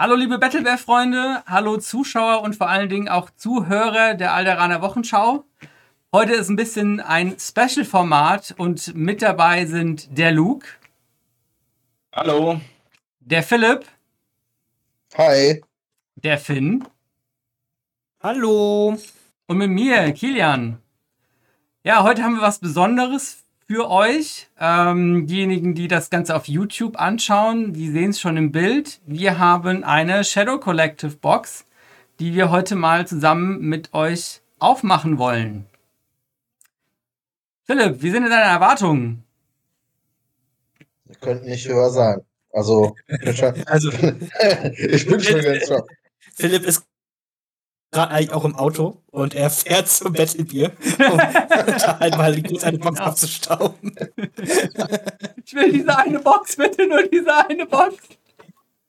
Hallo liebe Battleware-Freunde, hallo Zuschauer und vor allen Dingen auch Zuhörer der Alderaner Wochenschau. Heute ist ein bisschen ein Special-Format und mit dabei sind der Luke. Hallo. Der Philipp. Hi. Der Finn. Hallo. Und mit mir, Kilian. Ja, heute haben wir was Besonderes für euch. Ähm, diejenigen, die das Ganze auf YouTube anschauen, die sehen es schon im Bild. Wir haben eine Shadow Collective Box, die wir heute mal zusammen mit euch aufmachen wollen. Philipp, wie sind denn deine Erwartungen? Wir könnten nicht höher sein. Also, Also, ich bin schon ganz schon. Philipp ist auch im Auto und er fährt zum Battlebier, um da einmal kurz eine Box Ja. abzustauben. Ich will diese eine Box, bitte nur diese eine Box.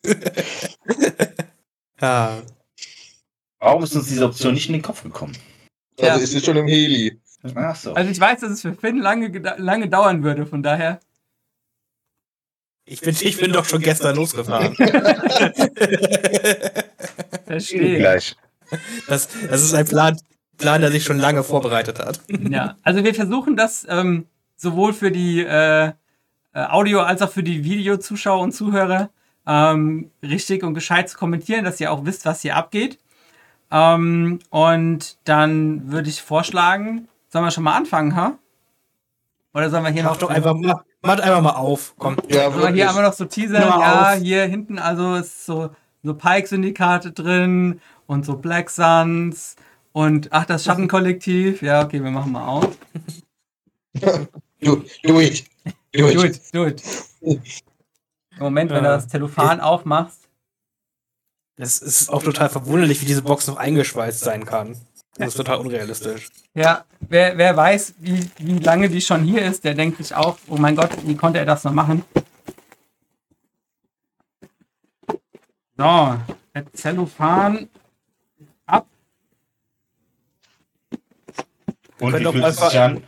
Ja. Warum ist uns diese Option nicht in den Kopf gekommen? Ja. Also, ist jetzt schon im Heli. Ach so. Also ich weiß, dass es für Finn lange, lange dauern würde, von daher. Ich bin, ich bin doch schon gestern losgefahren. Verstehe. Gleich. Das, das ist ein Plan, Plan, der sich schon lange vorbereitet hat. Ja, also wir versuchen das ähm, sowohl für die äh, äh, Audio- als auch für die Videozuschauer und Zuhörer ähm, richtig und gescheit zu kommentieren, dass ihr auch wisst, was hier abgeht. Ähm, und dann würde ich vorschlagen, sollen wir schon mal anfangen, ha? Oder sollen wir hier Mach noch, doch einfach mal, macht einfach mal auf. Komm. Ja, sollen wir hier wirklich. einmal noch so mal Ja, auf. hier hinten also ist so, so Pike-Syndikate drin und so Black Suns und ach, das Schattenkollektiv. Ja, okay, wir machen mal auf. Do, do it. Do it. Do it, do it. Im Moment, wenn du Ja. das Telefon aufmachst. Es ist auch total verwunderlich, wie diese Box noch eingeschweißt sein kann. Das ist total unrealistisch. Ja, wer, wer weiß, wie, wie lange die schon hier ist, der denkt sich auch, oh mein Gott, wie konnte er das noch machen? So, der Zellophan Und Können fühlt es einfach- sich an?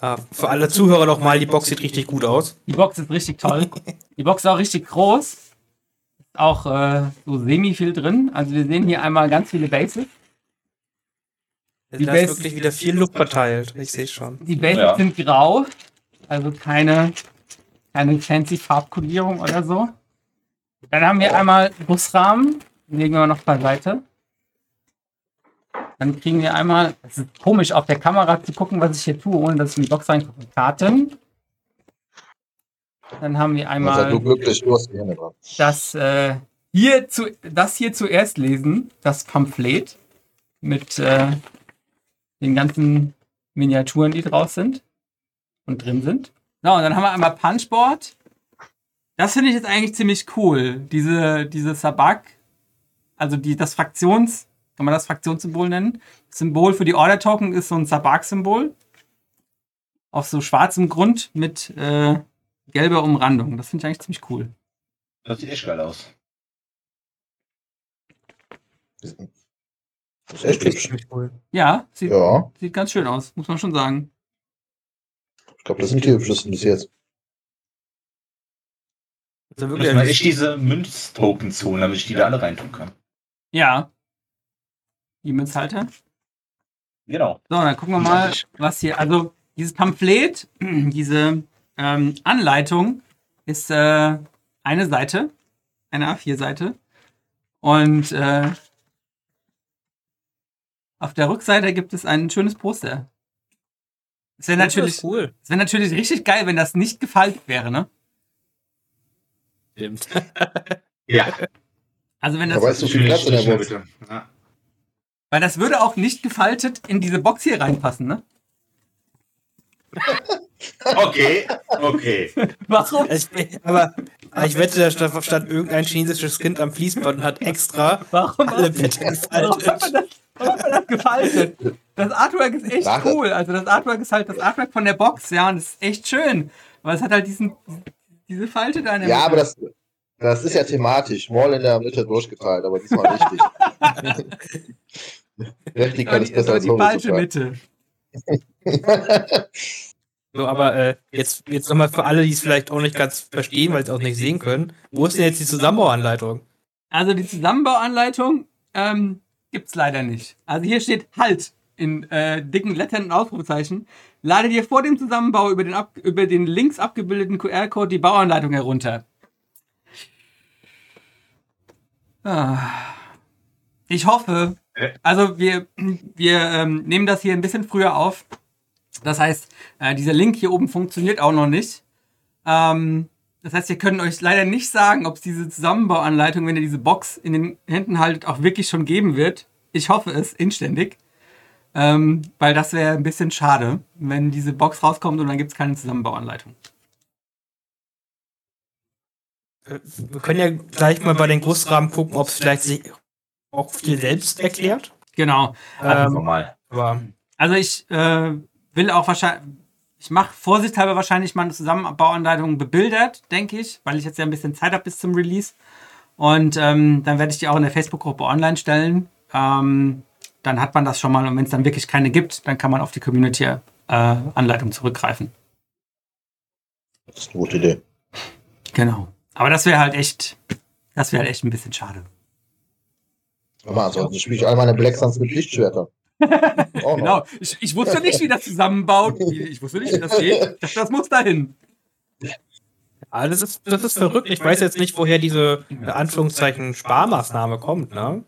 Ja, für alle Zuhörer noch mal, die Box sieht richtig gut aus. Die Box ist richtig toll. Die Box ist auch richtig groß. Ist auch äh, so semi viel drin. Also wir sehen hier einmal ganz viele Basics. Die da ist Base- wirklich wieder viel Look verteilt. Ich sehe schon. Die Basics Ja. sind grau. Also keine, keine fancy Farbkodierung oder so. Dann haben wir einmal Busrahmen. Den legen wir noch beiseite. Dann kriegen wir einmal, es ist komisch auf der Kamera zu gucken, was ich hier tue, ohne dass ich in die Box reingucke. Karten. Dann haben wir Also, einmal du glücklich, du das, äh, hier zu, das hier zuerst lesen, das Pamphlet mit äh, den ganzen Miniaturen, die draus sind und drin sind. So, und dann haben wir einmal Punchboard. Das finde ich jetzt eigentlich ziemlich cool. Diese, diese Sabak, also die, das Fraktions, kann man das Fraktionssymbol nennen? Das Symbol für die Order Token ist so ein Sabak-Symbol. Auf so schwarzem Grund mit äh, gelber Umrandung. Das finde ich eigentlich ziemlich cool. Das sieht echt geil aus. Das ist echt hübsch. Ziemlich cool. Ja, sieht, Ja, sieht ganz schön aus, muss man schon sagen. ich glaube, das sind die hübschesten bis jetzt. Also Müssen wirklich, wir echt diese Münztokens holen, damit ich die da alle reintun kann. Ja. Die Münzhalter. Genau. So, dann gucken wir mal, was hier. Also, dieses Pamphlet, diese ähm, Anleitung ist äh, eine Seite, eine A4-Seite. Und äh, auf der Rückseite gibt es ein schönes Poster. Es wäre das natürlich, ist cool. es wäre natürlich richtig geil, wenn das nicht gefaltet wäre, ne? Stimmt. Ja. Also wenn Da das, weißt du, wie viel Platz in der Box. bitte. Ja. Weil das würde auch nicht gefaltet in diese Box hier reinpassen, ne? Okay, okay. Warum? Ich, aber, aber ich wette, da stand, stand irgendein chinesisches Kind am Fließband und hat extra Warum? alle Blätter Warum hat man gefaltet. das, warum hat man das gefaltet? Das Artwork ist echt Sache. cool. Also das Artwork ist halt das Artwork von der Box, ja, und es ist echt schön. Aber es hat halt diesen, diese Falte da in der Ja, aber Mitte. das, das ist ja thematisch. Maul in der Mitte durchgeteilt, aber diesmal richtig. die, ist besser als die falsche. Mitte. So, aber äh, jetzt, jetzt nochmal für alle, die es vielleicht auch nicht ganz verstehen, weil sie es auch nicht sehen können. Wo ist denn jetzt die Zusammenbauanleitung? Also die Zusammenbauanleitung ähm, gibt's leider nicht. Also hier steht Halt in äh, dicken Lettern und Ausrufezeichen. Lade dir vor dem Zusammenbau über den, ab, über den links abgebildeten QR-Code die Bauanleitung herunter. Ah. Ich hoffe, Äh. also wir, wir ähm, nehmen das hier ein bisschen früher auf. Das heißt, äh, dieser Link hier oben funktioniert auch noch nicht. Ähm, das heißt, wir können euch leider nicht sagen, ob es diese Zusammenbauanleitung, wenn ihr diese Box in den Händen haltet, auch wirklich schon geben wird. Ich hoffe es inständig. Ähm, weil das wäre ein bisschen schade, wenn diese Box rauskommt und dann gibt es keine Zusammenbauanleitung. Äh, Wir können ja gleich mal bei den Großrahmen gucken, ob es vielleicht sich auch viel selbst erklärt. Genau. Ähm, aber Also ich äh, will auch wahrscheinlich, ich mache vorsichtshalber wahrscheinlich mal eine Zusammenbauanleitung bebildert, denke ich, weil ich jetzt ja ein bisschen Zeit habe bis zum Release. Und ähm, dann werde ich die auch in der Facebook-Gruppe online stellen. Ähm, dann hat man das schon mal und wenn es dann wirklich keine gibt, dann kann man auf die Community-Anleitung zurückgreifen. Das ist eine gute Idee. Genau. Aber das wäre halt echt, das wäre halt echt ein bisschen schade. Aber ansonsten spiele ich all meine Black Suns mit Lichtschwertern. Noch. Genau. Ich, ich wusste nicht, wie das zusammenbaut. Ich wusste nicht, wie das geht. Dachte, das muss dahin. ah, das, ist, das ist verrückt. Ich weiß jetzt nicht, woher diese in Anführungszeichen Sparmaßnahme kommt, ne?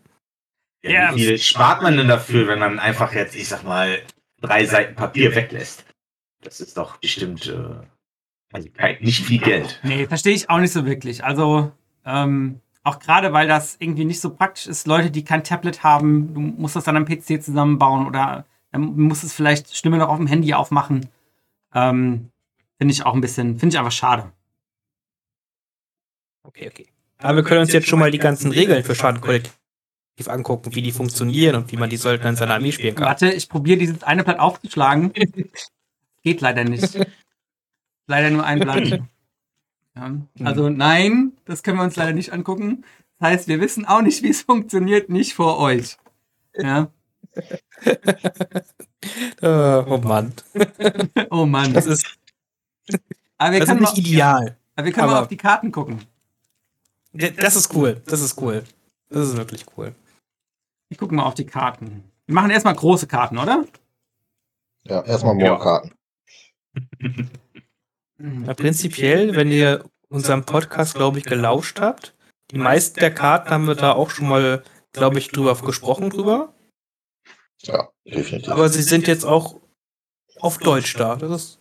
Ja, wie viel spart man denn dafür, wenn man einfach jetzt, ich sag mal, drei Seiten Papier weglässt? Das ist doch bestimmt äh, also nicht viel Geld. Nee, verstehe ich auch nicht so wirklich. Also, ähm, auch gerade weil das irgendwie nicht so praktisch ist, Leute, die kein Tablet haben, du musst das dann am PC zusammenbauen oder dann musst es vielleicht schlimmer noch auf dem Handy aufmachen. Ähm, finde ich auch ein bisschen, finde ich einfach schade. Okay, okay. Aber wir können uns jetzt schon mal die ganzen Regeln für Schadenkollektiv angucken, wie die funktionieren und wie man die Söldner in seiner Armee spielen kann. Warte, ich probiere dieses eine Blatt aufzuschlagen. Geht leider nicht. Leider nur ein Blatt. Ja. Also nein, das können wir uns leider nicht angucken. Das heißt, wir wissen auch nicht, wie es funktioniert, nicht vor euch. Ja. Äh, oh Mann. Oh Mann. Das ist, Aber wir das ist können, nicht mal, ideal. aber wir können mal aber- auf die Karten gucken. Ja, Das ist cool. Das ist cool. Das ist wirklich cool. Wir gucken mal auf die Karten. Wir machen erstmal große Karten, oder? Ja, erstmal Ja. Moorkarten. Ja, prinzipiell, wenn ihr unserem Podcast, glaube ich, gelauscht habt, die meisten der Karten haben wir da auch schon mal, glaube ich, drüber gesprochen drüber. Ja, definitiv. Aber sie sind jetzt auch auf Deutsch da. Das ist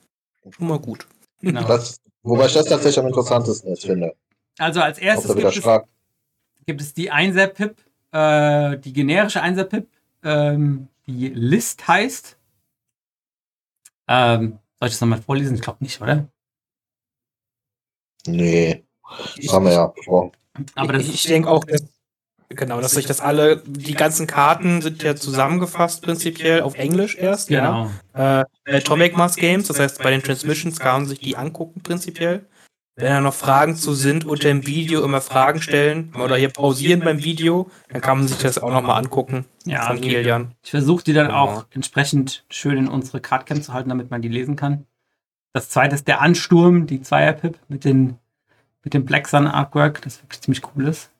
schon mal gut. Genau. Das, wobei ich das tatsächlich am interessantesten jetzt finde. Also als erstes gibt es, gibt es die Einser-Pip, äh, die generische Einser-Pip, ähm, die List heißt. Ähm, soll ich das nochmal vorlesen? Ich glaube nicht, oder? Nee, Ich, das haben wir ja besprochen. Aber das ich, ich denke auch, dass, genau, dass sich das alle, die ganzen Karten sind ja zusammengefasst prinzipiell auf Englisch erst. genau. Ja. Äh, bei Atomic Mass Games, das heißt bei den Transmissions kann man sich die angucken prinzipiell. Wenn da noch Fragen zu sind, unter dem Video immer Fragen stellen oder hier pausieren beim Video, dann kann man sich das auch nochmal angucken. Ja, von Kilian. Ich versuche die dann Genau. auch entsprechend schön in unsere Cardcam zu halten, damit man die lesen kann. Das zweite ist der Ansturm, die Zweier-Pip mit, den, mit dem Black Sun Artwork, das wirklich ziemlich cool ist.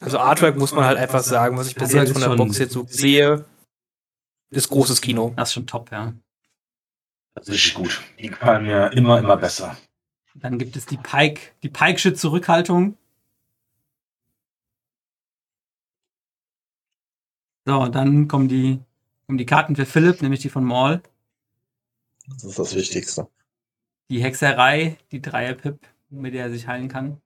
Also Artwork muss man halt einfach sagen, was ich bis Artwork jetzt von der Box jetzt so sehe, ist großes Kino. Das ist schon top, ja. Das ist richtig gut. Die gefallen mir immer, immer besser. Dann gibt es die Pike, die Pike'sche Zurückhaltung. So, dann kommen die, kommen die Karten für Philipp, nämlich die von Maul. Das ist das Wichtigste. Die Hexerei, die Dreier-Pip, mit der er sich heilen kann.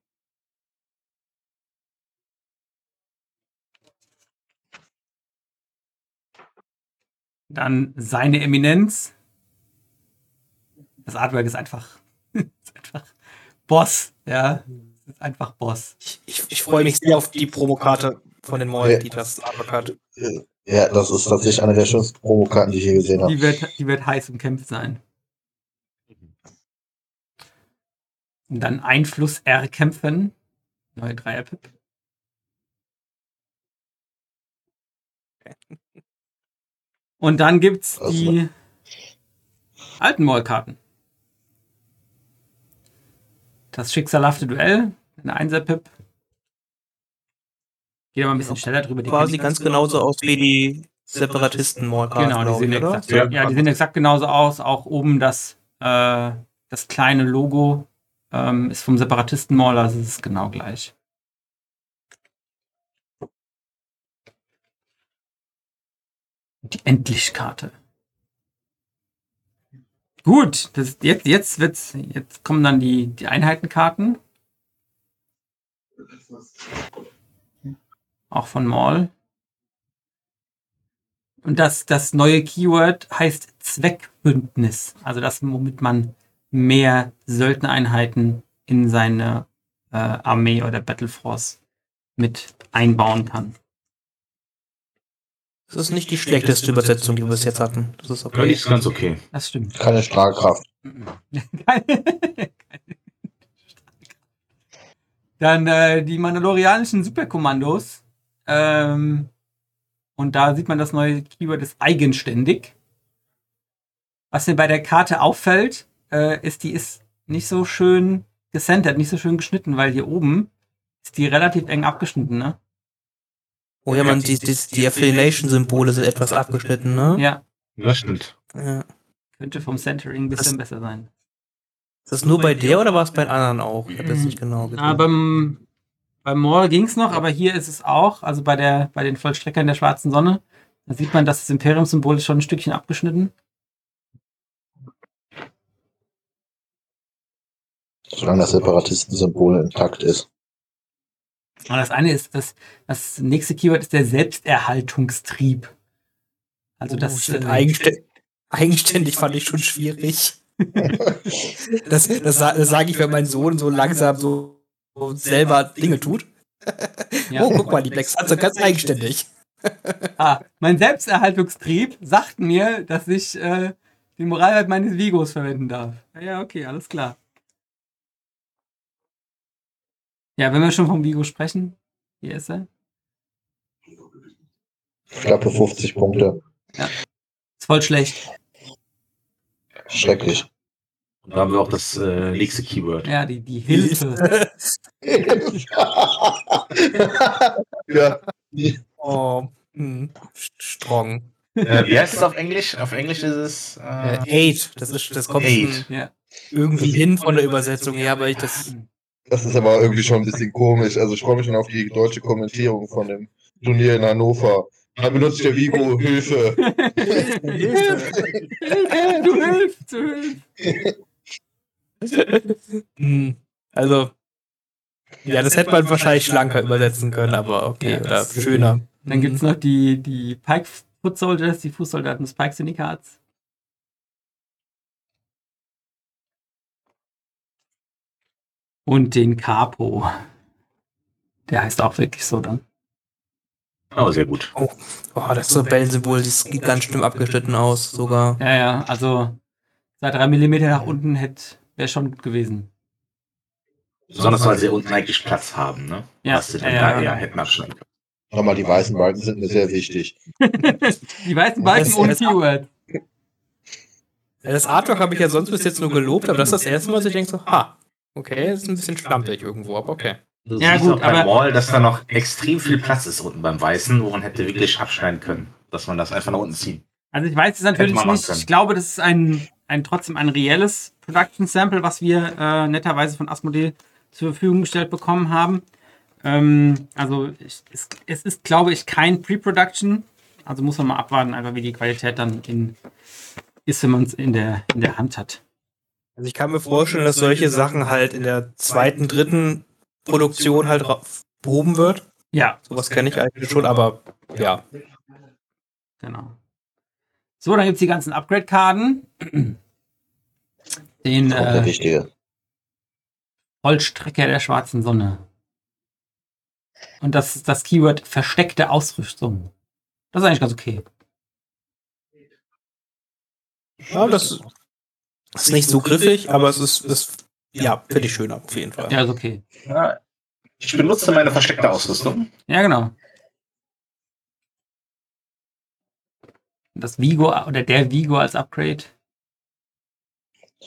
Dann seine Eminenz. Das Artwork ist einfach, ist einfach Boss, ja. Es ist einfach Boss. Ich, ich, ich freue mich sehr auf die Promokarte von den Moll, die das Artwork hat. Ja, das ist tatsächlich eine der schönsten Promokarten, die ich je gesehen habe. Die wird, die wird heiß umkämpft sein. Und dann Einfluss erkämpfen. Neue Dreier-Pip. Und dann gibt's die alten Mall-Karten. Das schicksalhafte Duell, eine Einser-Pip. Geht aber ein bisschen schneller drüber. die Quasi ganz genauso aus wie die separatisten Mallkarten, Genau, die sehen, ich, oder? exakt, ja. Ja. die sehen exakt genauso aus. Auch oben das, äh, das kleine Logo ähm, ist vom Separatisten-Mall, also es ist genau gleich. Die Endlichkarte. Gut, das, jetzt, jetzt wird's, jetzt kommen dann die, die Einheitenkarten. Auch von Mall. Und das, das neue Keyword heißt Zweckbündnis. Also das, womit man mehr Söldnereinheiten in seine äh, Armee oder Battleforce mit einbauen kann. Das ist nicht die schlechteste Übersetzung, die wir bis jetzt hatten. Das ist Ja, okay. ist ganz okay. Das stimmt. Keine Strahlkraft. Dann äh, die mandalorianischen Superkommandos. Ähm, und da sieht man das neue Keyword ist eigenständig. Was mir bei der Karte auffällt, äh, ist, die ist nicht so schön gecentert, nicht so schön geschnitten, weil hier oben ist die relativ eng abgeschnitten, ne? Oh ja, man, die, die, die Affiliation-Symbole sind etwas abgeschnitten, ne? Ja, Das stimmt. Ja. könnte vom Centering ein bisschen Das- besser sein. Ist das nur bei der oder war es bei den anderen auch? Ich habe das nicht genau gesehen. Ah, beim, beim Maul ging's noch, aber hier ist es auch, also bei, der, bei den Vollstreckern der schwarzen Sonne, da sieht man, dass das Imperium-Symbol ist schon ein Stückchen abgeschnitten. Solange das Separatistensymbol intakt ist. Und das eine ist, das, das nächste Keyword ist der Selbsterhaltungstrieb. Also Oh, das shit, äh, eigenständig, eigenständig fand ich schon schwierig. das das, das sage ich, wenn mein Sohn so langsam so selber Dinge tut. Ja. Oh, guck mal, die Black Suns sind ganz eigenständig. ah, mein Selbsterhaltungstrieb sagt mir, dass ich äh, den Moralwert meines Vigos verwenden darf. Ja, Ja, okay, alles klar. Ja, wenn wir schon vom Vigo sprechen, hier ist er. Klappe 50 Punkte. Ist voll schlecht. Schrecklich. Und da haben wir auch das äh, nächste Keyword. Ja, die, die Hilfe. ja. oh, hm, strong. Äh, wie heißt es auf Englisch? Auf Englisch ist es. Äh, eight, das ist, das kommt Eight. Ja. irgendwie hin von der Übersetzung her, aber ich das. Das ist aber irgendwie schon ein bisschen komisch. Also ich freue mich schon auf die deutsche Kommentierung von dem Turnier in Hannover. Da benutzt der Vigo Hilfe. du hilfst, du hilfst. Hm, also. Ja, das hätte man wahrscheinlich schlanker übersetzen können, aber okay, Ja, oder schöner. Dann gibt's noch die, die Pike Foot Soldiers, die Fußsoldaten des Pike Syndikats. Und den Capo. Der heißt auch wirklich so dann. oh, sehr gut. Oh, das Rebellensymbol, das sieht ganz schlimm abgeschnitten aus, sogar. Ja, ja, also seit drei Millimeter nach unten hätte wäre schon gut gewesen. Besonders weil sie unten eigentlich Platz haben, ne? Ja, Was sie ja, dann ja, da ja. eher hätten abschneiden können. Nochmal, die weißen Balken sind mir sehr wichtig. die weißen Balken ohne Keyword. Das Artwork habe ich ja sonst bis jetzt nur gelobt, aber das ist das erste Mal, dass ich denke so, ha, okay, das ist ein bisschen schlampig irgendwo, aber okay. Du Ja, siehst gut, auch beim aber- Wall, dass da noch extrem viel Platz ist unten beim Weißen, wo man hätte wirklich abschneiden können. Dass man das einfach nach unten zieht. Also ich weiß es natürlich nicht. Ich glaube, das ist ein, ein trotzdem ein reelles Production Sample, was wir äh, netterweise von Asmodee zur Verfügung gestellt bekommen haben. Ähm, also ich, es, es ist, glaube ich, kein Pre-Production. Also muss man mal abwarten, einfach wie die Qualität dann in, ist, wenn man es in der, in der Hand hat. Also ich kann mir vorstellen, dass solche Sachen halt in der zweiten, dritten Produktion halt behoben wird. Ja, Sowas kenne ich eigentlich schon, aber ja. genau. So, dann gibt es die ganzen Upgrade-Karten. Den der äh. Vollstrecker der schwarzen Sonne. Und das ist das Keyword versteckte Ausrüstung. Das ist eigentlich ganz okay. Ja, das ist nicht so griffig, aber es ist, ist ja, finde ich schöner, auf jeden Fall. Ja, ist okay. Ja, ich benutze meine versteckte Ausrüstung. Ja, genau. Das Vigo oder der Vigo als Upgrade.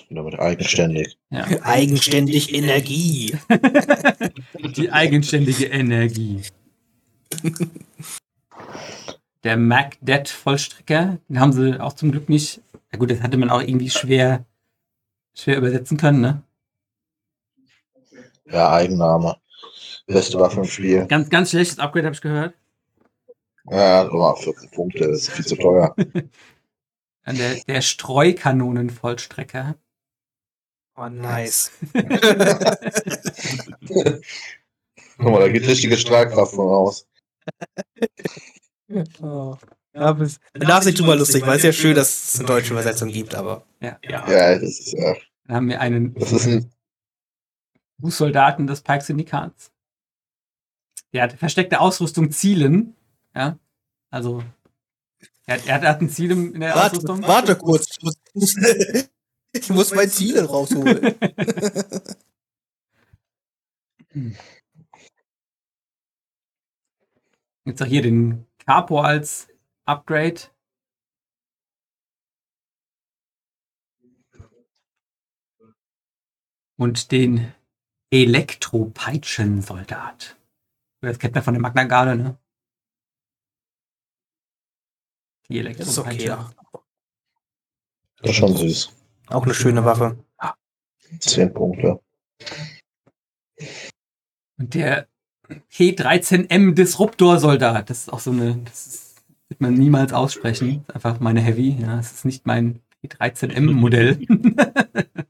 Wieder mit eigenständig. Ja. Eigenständig Energie. Die eigenständige Energie. Der MacDead Vollstrecker, den haben sie auch zum Glück nicht. Ja gut, das hatte man auch irgendwie schwer, schwer übersetzen können, ne? Ja, Eigenname. Beste Waffe im Spiel. Ganz, ganz schlechtes Upgrade, habe ich gehört. Ja, nochmal 14 Punkte, das ist viel zu teuer. Dann der, der Streukanonen-Vollstrecker. Oh, nice. Guck mal, da geht richtige Strahlkraft von aus. Oh. Ja, bis, man darf sich drüber lustig, weil es ja schön, dass es eine deutsche Übersetzung gibt, aber. Ja. Ja, das ist, ja, Dann haben wir einen das ist ein, Fußsoldaten des Pike-Syndikats. Der hat versteckte Ausrüstung Zielen. Ja, also er hat, er hat, ein Ziel in der Warte, Ausrüstung. warte kurz. Ich muss, ich muss mein Ziel rausholen. Jetzt auch hier den Capo als Upgrade. Und den Elektropeitschensoldat. Das kennt man von der Magna Garde, ne? Die Das ist okay, Elektropeitsche. ja. das ist schon süß. Auch eine schöne Waffe. 10 Punkte. Und der P13M Disruptor-Soldat, das ist auch so eine, das ist, wird man niemals aussprechen. Das ist einfach meine Heavy, ja. Das ist nicht mein P13M-Modell.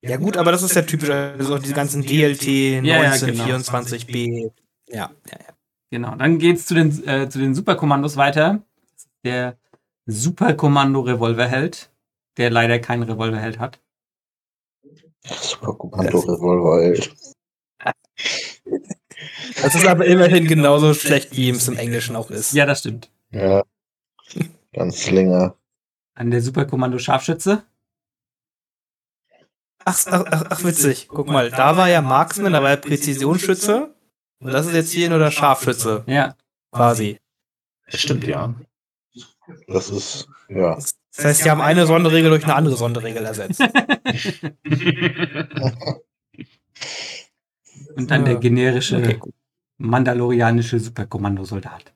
Ja gut, aber das ist ja typisch, also diese ganzen DLT, Ja, ja, genau. 1924b. Ja, ja, ja. genau. Dann geht's zu den, äh, zu den Superkommandos weiter. Der Superkommando-Revolverheld, der leider keinen Revolverheld hat. Super Kommando Revolver, ey. Das ist aber immerhin genauso schlecht, wie es im Englischen auch ist. Ja, das stimmt. Ja. Ganz Slinger. An der Superkommando-Scharfschütze. Ach, ach, ach, ach, witzig. Guck mal, da war ja Marksman, da war ja Präzisionsschütze. Und das ist jetzt hier nur der Scharfschütze, Ja, quasi. Das stimmt, ja. Das ist, ja. Das heißt, sie haben eine Sonderregel durch eine andere Sonderregel ersetzt. und dann der Ja. generische Okay, mandalorianische Superkommandosoldat.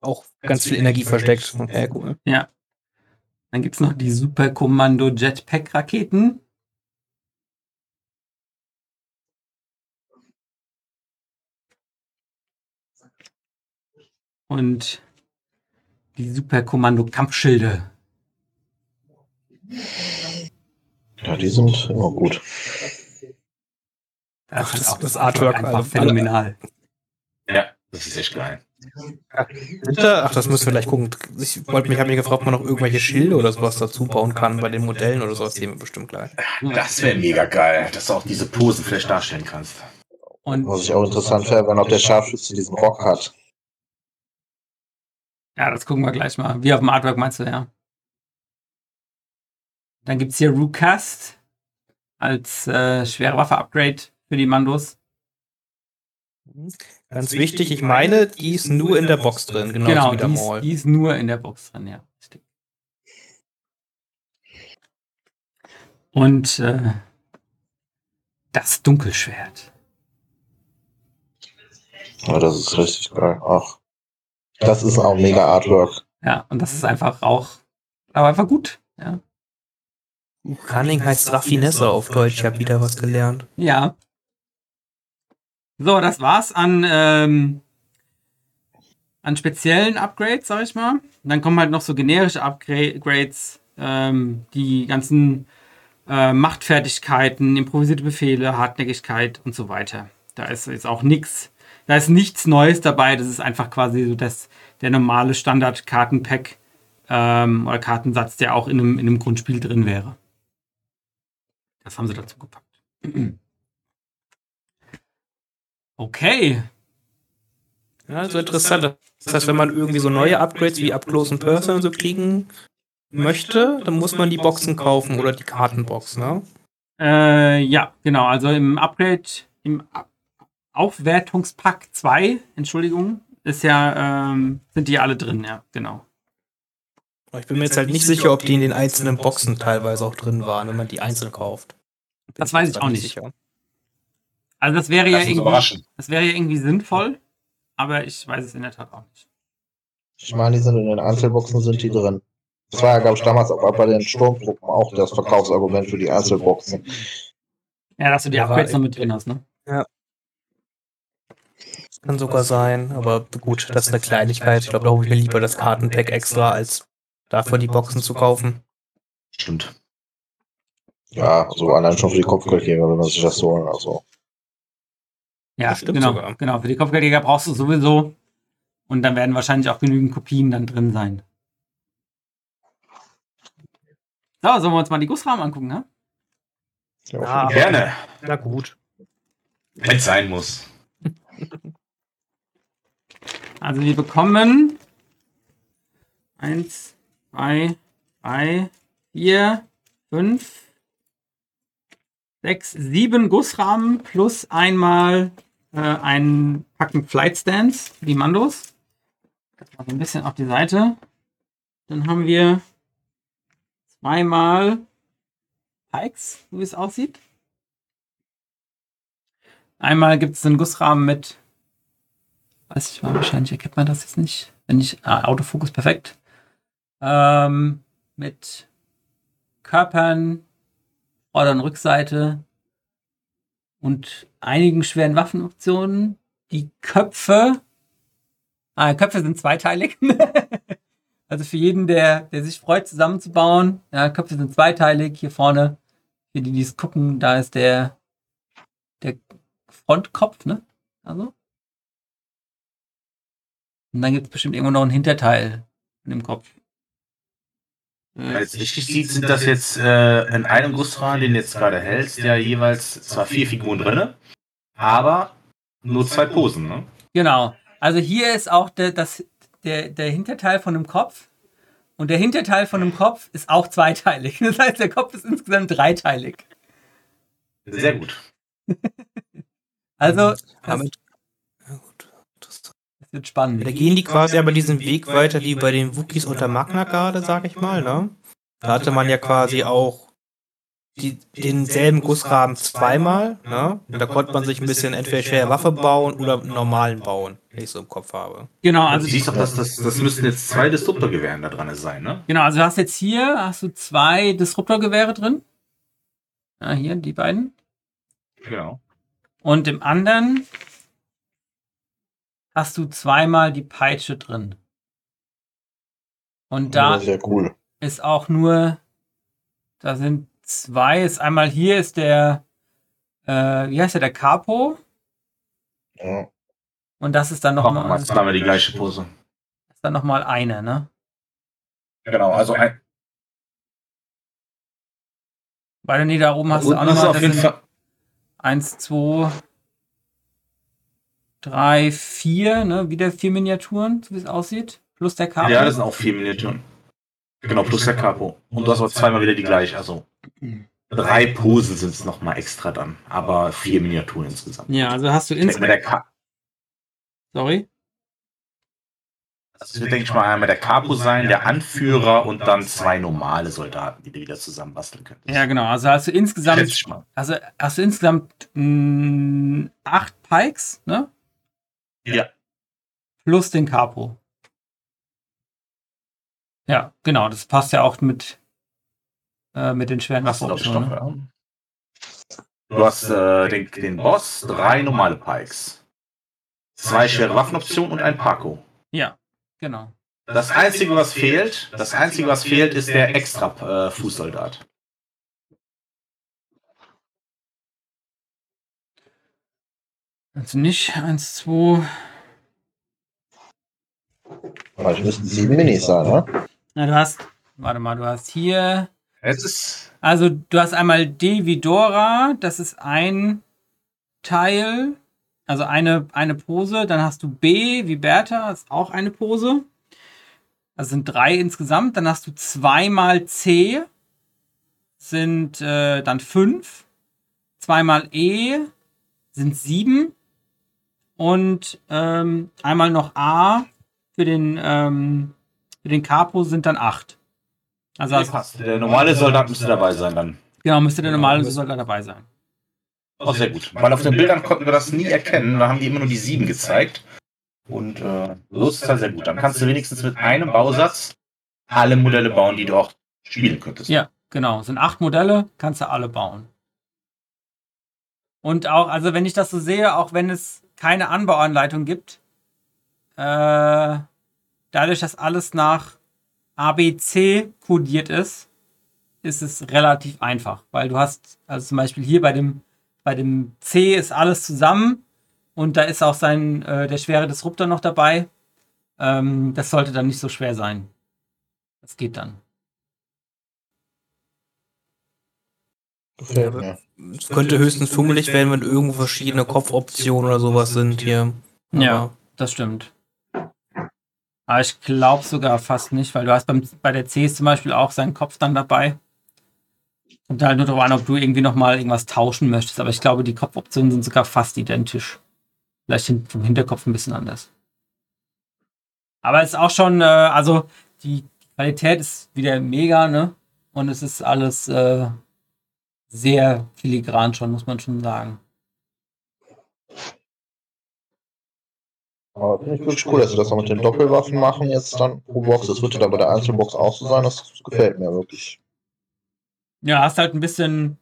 Auch ganz viel Energie versteckt. Okay, cool. Dann gibt's noch die Superkommando Jetpack-Raketen. Und die Superkommando Kampfschilde. Ja, die sind immer gut. Das, Ach, ist das- auch das Artwork, einfach phänomenal. Ja, das ist echt geil. Bitte? Ach, das müssen wir gleich gucken. Ich wollte mich, habe mich gefragt, ob man noch irgendwelche Schilde oder sowas dazu bauen kann bei den Modellen oder sowas. Sehen wir bestimmt gleich. Das wäre mega geil, dass du auch diese Posen vielleicht darstellen kannst. Und Was ich auch interessant wäre, wenn auch der Scharfschütze diesen Rock hat. Ja, das gucken wir gleich mal. Wie auf dem Artwork meinst du, ja. Dann gibt's hier Rucast als äh, schwere Waffe-Upgrade für die Mandos. Ganz wichtig, ich meine, die ist nur in der Box drin, genauso genau, wie der die ist, Maul. die ist nur in der Box drin, ja. Richtig. Und äh, das Dunkelschwert. Ja, das ist richtig geil. Ach. Das ist auch mega Artwork. Ja, und das ist einfach auch, aber einfach gut. Ja. Cunning heißt Raffinesse auf Deutsch, ich habe wieder was gelernt. ja. So, das war's an, ähm, an speziellen Upgrades, sag ich mal. Und dann kommen halt noch so generische Upgrades, ähm, die ganzen äh, Machtfertigkeiten, improvisierte Befehle, Hartnäckigkeit und so weiter. Da ist jetzt auch nichts, da ist nichts Neues dabei. Das ist einfach quasi so das, der normale Standard-Kartenpack ähm, oder Kartensatz, der auch in einem, in einem Grundspiel drin wäre. Das haben sie dazu gepackt. Okay. Ja, so interessant. Das heißt, wenn man irgendwie so neue Upgrades wie Up Close and Personal so kriegen möchte, dann muss man die Boxen kaufen oder die Kartenbox, ne? Äh, ja, genau. Also im Upgrade im A- Aufwertungspack 2, Entschuldigung, ist ja, ähm, sind die alle drin, ja, genau. Ich bin mir jetzt halt nicht sicher, ob die in den einzelnen Boxen teilweise auch drin waren, wenn man die einzeln kauft. Bin Das weiß ich auch nicht. sicher. Also das wäre ja irgendwie, das wäre ja irgendwie sinnvoll, aber ich weiß es in der Tat auch nicht. Ich meine, die sind in den Einzelboxen sind die drin. Das war ja, glaube ich, damals auch bei den Sturmgruppen auch das Verkaufsargument für die Einzelboxen. Ja, dass du die Ja, Upgrades noch mit drin hast, ne? Das kann sogar sein, aber gut, das ist eine Kleinigkeit. Ich glaube, da hole ich mir lieber das Kartenpack extra, als dafür die Boxen zu kaufen. Stimmt. Ja, so allein schon für die Kopfgeldjäger, wenn man sich das so holen. Also. Ja, Das stimmt genau, sogar. genau. Für die Kopfgeldjäger brauchst du sowieso. Und dann werden wahrscheinlich auch genügend Kopien dann drin sein. So, sollen wir uns mal die Gussrahmen angucken, ne? Ja, Ja. Gerne, Na gut. wenn es sein muss. Also wir bekommen eins, zwei, drei, vier, fünf, sechs, sieben Gussrahmen plus einmal äh, ein Packen Flight Stands für die Mandos. Das mal so ein bisschen auf die Seite. Dann haben wir zweimal Pikes, so wie es aussieht. Einmal gibt es einen Gussrahmen mit weiß ich mal, wahrscheinlich erkennt man das jetzt nicht. Wenn nicht, ah, Autofokus perfekt. Ähm, mit Körpern, Vorder- und Rückseite und einigen schweren Waffenoptionen. Die Köpfe, ah, Köpfe sind zweiteilig. also für jeden, der, der sich freut, zusammenzubauen. Ja, Köpfe sind zweiteilig. Hier vorne, für die, die es gucken, da ist der, der Frontkopf, ne? Also. Und dann gibt es bestimmt irgendwo noch ein Hinterteil von dem Kopf. Jetzt richtig sieht, sind das jetzt äh, in einem Gussrahmen, den du jetzt gerade hältst, ja jeweils zwar vier Figuren drinne, aber nur zwei Posen, ne? Genau. Also hier ist auch der, das, der, der Hinterteil von dem Kopf. Und der Hinterteil von dem Kopf ist auch zweiteilig. Das heißt, der Kopf ist insgesamt dreiteilig. Sehr gut. Also, das, Aber, ja, gut. Das, das wird spannend. da gehen die quasi aber diesen Weg weiter wie bei den Wookies unter Magna Garde, sag ich mal, ne? Da hatte man ja quasi auch die, denselben Gussrahmen zweimal, ne? Und da konnte man sich ein bisschen entweder schwere Waffe bauen oder einen normalen bauen, wenn ich so im Kopf habe. Genau, Also, du siehst doch, dass das, das müssten jetzt zwei Disruptorgewehren da dran sein, ne? genau, also du hast jetzt hier hast du zwei Disruptorgewehre drin. Ja, hier, die beiden. Genau. Und im anderen hast du zweimal die Peitsche drin. Und da sehr cool. ist auch nur, da sind zwei, ist einmal hier ist der, äh, wie heißt der, der Capo. Ja. Und das ist dann wir nochmal, mal ist zweimal die gleiche Pose. dann noch mal eine, ne? Genau, also ein, Weil nee, da oben hast du auch ist nochmal, auf das jeden sind Fall. eins, zwei, drei, vier, ne? Wieder vier Miniaturen, so wie es aussieht. Plus der Capo. Ja, das sind auch vier Miniaturen. Genau, plus der Capo. Und du hast auch zweimal wieder die gleiche. Also drei Posen sind es nochmal extra dann. Aber vier Miniaturen insgesamt. Ja, also hast du Ich denke, ins, mit der Ka sorry. das wird, denke ich mal, einmal der Capo sein, der Anführer und dann zwei normale Soldaten, die du wieder zusammenbasteln könntest. Ja, genau. Also hast du insgesamt. Also hast du insgesamt mh, acht Pikes, ne? Ja. Plus den Capo. Ja, genau. Das passt ja auch mit, äh, mit den schweren du, Waffen. noch, Ne? ja. Du hast äh, den, den Boss, drei normale Pikes, zwei schwere Waffenoptionen und ein Paco. Ja, genau. Das Einzige, was fehlt, das Einzige, was fehlt, ist der extra äh, Fußsoldat. Also nicht eins, zwei. Vielleicht müssten sieben Minis sein, ne? Na, du hast, warte mal, du hast hier. Es ist Also du hast einmal D wie Dora, das ist ein Teil, also eine, eine Pose. Dann hast du B wie Bertha, ist auch eine Pose. Das sind drei insgesamt. Dann hast du zweimal C, sind äh, dann fünf. Zweimal E sind sieben und ähm, einmal noch A für den, ähm, für den Capo sind dann acht. Also, Das passt. Der normale Soldat müsste dabei sein dann. genau, müsste der Genau, normale Soldat dabei sein. Oh, sehr gut. Weil auf den Bildern konnten wir das nie erkennen. Da haben die immer nur die sieben gezeigt. Und äh, so ist es halt sehr gut. Dann kannst du wenigstens mit einem Bausatz alle Modelle bauen, die du auch spielen könntest. Ja, genau. Sind acht Modelle, kannst du alle bauen. Und auch, also wenn ich das so sehe, auch wenn es keine Anbauanleitung gibt, äh, dadurch, dass alles nach ABC kodiert ist, ist es relativ einfach. Weil du hast, also zum Beispiel hier bei dem, bei dem C ist alles zusammen und da ist auch sein, äh, der schwere Disruptor noch dabei. Ähm, das sollte dann nicht so schwer sein. Das geht dann. Es könnte höchstens fummelig werden, wenn irgendwo verschiedene Kopfoptionen oder sowas sind hier. Ja. Aber Das stimmt. Aber ich glaube sogar fast nicht, weil du hast beim, bei der C zum Beispiel auch seinen Kopf dann dabei. Kommt halt nur darauf an, ob du irgendwie nochmal irgendwas tauschen möchtest. Aber ich glaube, die Kopfoptionen sind sogar fast identisch. Vielleicht vom Hinterkopf ein bisschen anders. Aber es ist auch schon, äh, also die Qualität ist wieder mega, ne? Und es ist alles äh, sehr filigran schon, muss man schon sagen. Aber finde ich wirklich cool, dass sie das auch mit den Doppelwaffen machen jetzt dann pro Box. Das wird ja dann bei der Einzelbox auch so sein. Das gefällt mir wirklich. Ja, hast halt ein bisschen,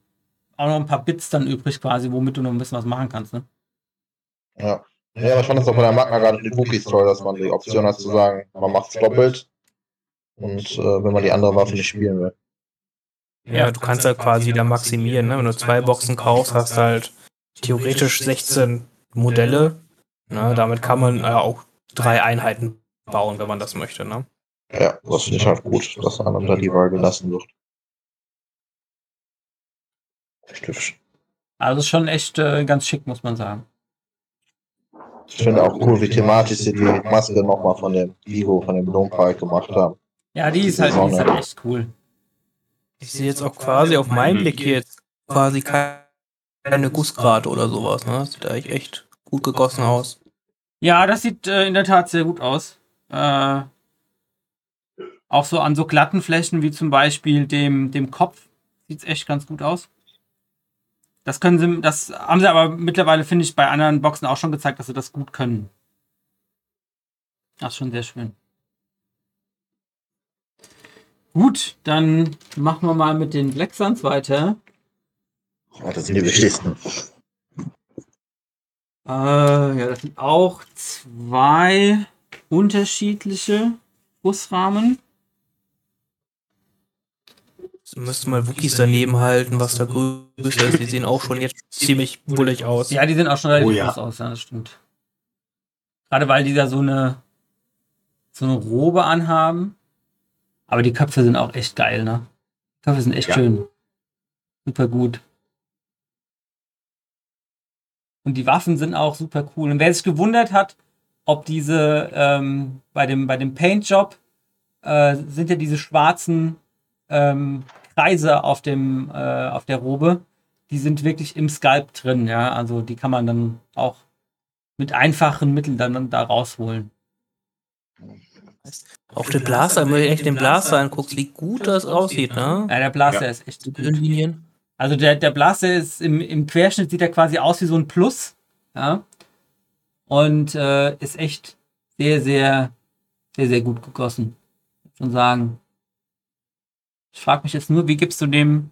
auch noch ein paar Bits dann übrig quasi, womit du noch ein bisschen was machen kannst, ne? Ja. Ja, aber ich fand das auch bei der Magna gerade mit den Wookies toll, dass man die Option hat zu sagen, man macht es doppelt. Und äh, wenn man die andere Waffe nicht spielen will. Ja, du kannst halt quasi wieder maximieren, ne? Wenn du zwei Boxen kaufst, hast du halt theoretisch 16 Modelle. Ne? Damit kann man äh, auch drei Einheiten bauen, wenn man das möchte, ne? Ja, das finde ich halt gut, dass einem da die Wahl gelassen wird. Hübsch. Also ist schon echt äh, ganz schick, muss man sagen. Ich finde auch cool, wie thematisch sie die Maske nochmal von dem Vigo, von dem Blumenpark gemacht haben. Ja, die ist halt, die ist halt echt cool. Ich sehe jetzt auch quasi auf meinem Blick hier jetzt quasi keine Gussgrate oder sowas, ne? Das sieht eigentlich echt gut gegossen aus. Ja, das sieht äh, in der Tat sehr gut aus. Äh, auch so an so glatten Flächen wie zum Beispiel dem, dem Kopf sieht es echt ganz gut aus. Das können sie, das haben sie aber mittlerweile, finde ich, bei anderen Boxen auch schon gezeigt, dass sie das gut können. Das ist schon sehr schön. Gut, dann machen wir mal mit den Black Suns weiter. Oh, das sind die wichtigsten. Äh, ja, das sind auch zwei unterschiedliche Busrahmen. Jetzt müsste mal Wookies daneben halten, was da größer ist. Die sehen auch schon jetzt ziemlich bullig aus. Ja, die sehen auch schon relativ Oh ja. groß aus, ja, das stimmt. Gerade weil die da so eine so eine Robe anhaben. Aber die Köpfe sind auch echt geil, ne? Die Köpfe sind echt Ja. schön. Super gut. Und die Waffen sind auch super cool. Und wer sich gewundert hat, ob diese ähm, bei dem, bei dem Paint-Job äh, sind ja diese schwarzen ähm, Kreise auf dem äh, auf der Robe, die sind wirklich im Sculpt drin, ja. Also die kann man dann auch mit einfachen Mitteln dann da rausholen. Auch den Blaster, wenn du echt den Blaster anguckst, wie gut das aussieht, ne? Ja, der Blaster Ja. ist echt gut. Linien. Also der, der Blaster ist im, im Querschnitt sieht er quasi aus wie so ein Plus, ja. Und äh, ist echt sehr, sehr, sehr, sehr gut gegossen. Muss schon sagen. Ich frage mich jetzt nur, wie gibst du dem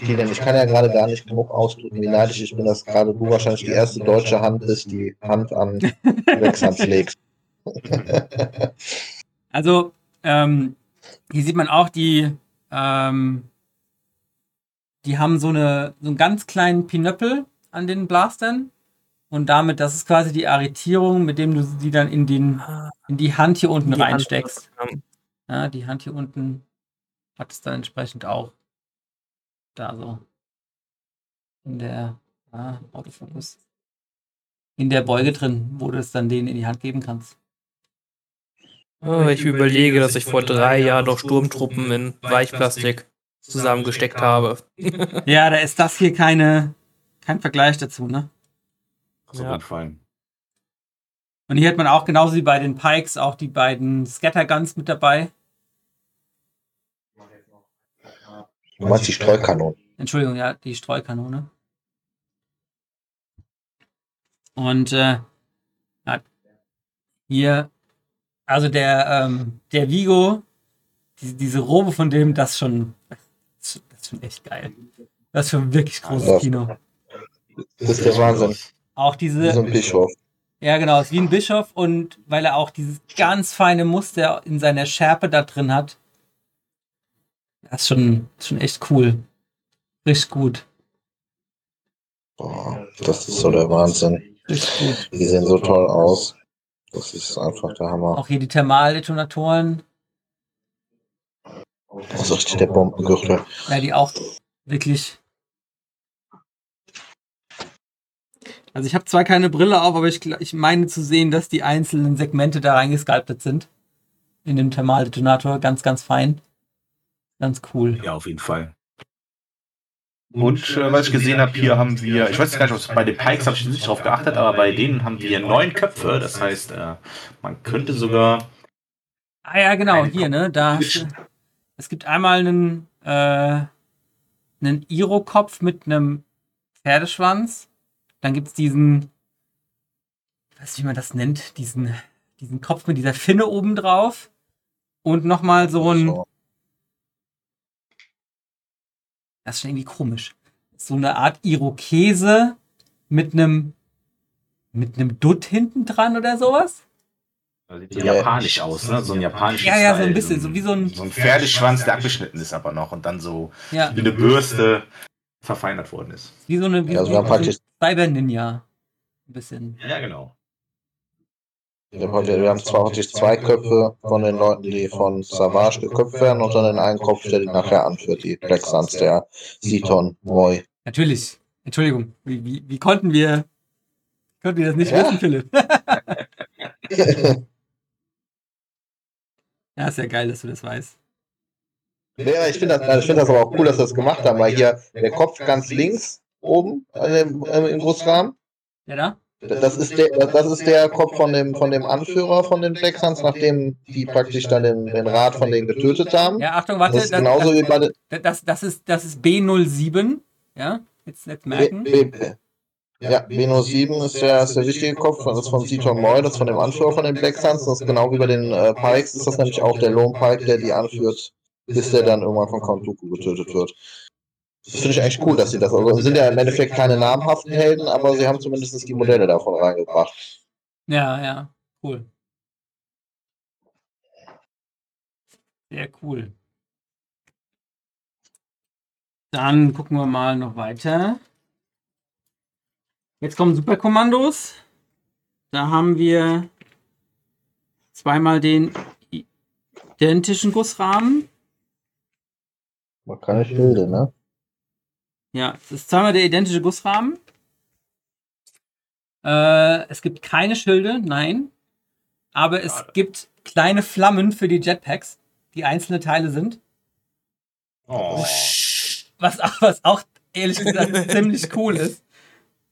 Kilian, ich kann ja gerade gar nicht genug ausdrücken, wie neidisch ich bin, dass gerade du wahrscheinlich die erste deutsche Hand bist, die Hand an Wechsand legt. Also, ähm, hier sieht man auch die, ähm, die haben so, eine, so einen ganz kleinen Pinöppel an den Blastern. Und damit, das ist quasi die Arretierung, mit dem du sie dann in, den, in die Hand hier unten die Hand- reinsteckst. Ja, die Hand hier unten hat es dann entsprechend auch da so. In der ah, Autofokus. In der Beuge drin, wo du es dann denen in die Hand geben kannst. Oh, ich überlege, dass ich vor drei Jahren noch Sturmtruppen in Weichplastik zusammengesteckt habe. Ja, da ist das hier keine, kein Vergleich dazu, ne? Auf Ja. Fall. Und hier hat man auch genauso wie bei den Pikes auch die beiden Scatterguns mit dabei. Du meinst die Streukanonen. Entschuldigung, ja, die Streukanone. Und äh, hier, also der, ähm, der Vigo, die, diese Robe von dem, das schon, das ist schon echt geil. Das ist schon wirklich großes Ja. Kino. Das ist der Wahnsinn. Auch Wie so diese, ein Bischof. ja genau, ist wie ein Bischof und weil er auch dieses ganz feine Muster in seiner Schärpe da drin hat. Das ist schon, schon echt cool. Richtig gut. Boah, das ist so der Wahnsinn. Richtig gut. Die sehen so toll aus. Das ist einfach der Hammer. Auch hier die Thermaldetonatoren, Das ist richtig der Bombengürtel. ja, die auch wirklich. Also ich habe zwar keine Brille auf, aber ich, ich meine zu sehen, dass die einzelnen Segmente da reingesculptet sind. In dem Thermaldetonator. Ganz, ganz fein. Ganz cool. Ja, auf jeden Fall. Und äh, was ich gesehen habe, hier haben wir, ich weiß gar nicht, ob es bei den Pikes habe ich nicht drauf geachtet, aber bei denen haben wir neun Köpfe. Das heißt, äh, man könnte sogar. Ah ja, genau, hier, ne? Da hast du, es gibt einmal einen, äh, einen Iro-Kopf mit einem Pferdeschwanz. Dann gibt's diesen, ich weiß nicht, wie man das nennt, diesen, diesen Kopf mit dieser Finne oben drauf. Und nochmal so ein, So. Das ist schon irgendwie komisch. So eine Art Irokese mit einem, mit einem Dutt hinten dran oder sowas. Das sieht so japanisch aus, ne? So ein japanisches Ja, ja, so ein bisschen, so wie so ein- So ein Pferdeschwanz, der abgeschnitten ist aber noch und dann so Ja, wie eine Bürste verfeinert worden ist. wie so eine, wie Ja, also so praktisch- ein Cyber-Ninja. Ein bisschen. Ja, genau. Wir haben wir zwar zwei Köpfe von den Leuten, die von Savage geköpft werden und dann den einen Kopf, der die nachher anführt, die Black Suns, der Siton Moy. Natürlich. Entschuldigung. Wie, wie, wie konnten wir, konnten wir das nicht Ja. wissen, Philipp? ja, ist ja geil, dass du das weißt. Ja, ich finde das, ich finde das aber auch cool, dass sie das gemacht haben, weil hier der Kopf ganz links oben äh, im, äh, im Großrahmen, Ja, da? Das ist der, das ist der Kopf von dem, von dem Anführer von den Black Suns, nachdem die praktisch dann den, den Rat von denen getötet haben. Ja, Achtung, warte. Das ist genauso wie bei den, das, das, das, ist, das ist B07. Ja, jetzt, jetzt merken. B, B, ja, B07 ist der, ist der wichtige Kopf, das ist von Siton Moy, das ist von dem Anführer von den Black Suns, das ist genau wie bei den äh, Pikes, ist das nämlich auch der Lone Pike, der die anführt, bis der dann irgendwann von Count Dooku getötet wird. Das finde ich eigentlich cool, dass sie das, also sind ja im Endeffekt keine namhaften Helden, aber sie haben zumindest die Modelle davon reingebracht. Ja, ja, cool. Sehr cool. Dann gucken wir mal noch weiter. Jetzt kommen Superkommandos. Da haben wir zweimal den identischen Gussrahmen. Man keine Schilde, ne? Ja, es ist zweimal der identische Gussrahmen. Äh, es gibt keine Schilde, nein. Aber es gibt kleine Flammen für die Jetpacks, die einzelne Teile sind. Oh. Was, auch- was auch ehrlich gesagt ziemlich cool ist.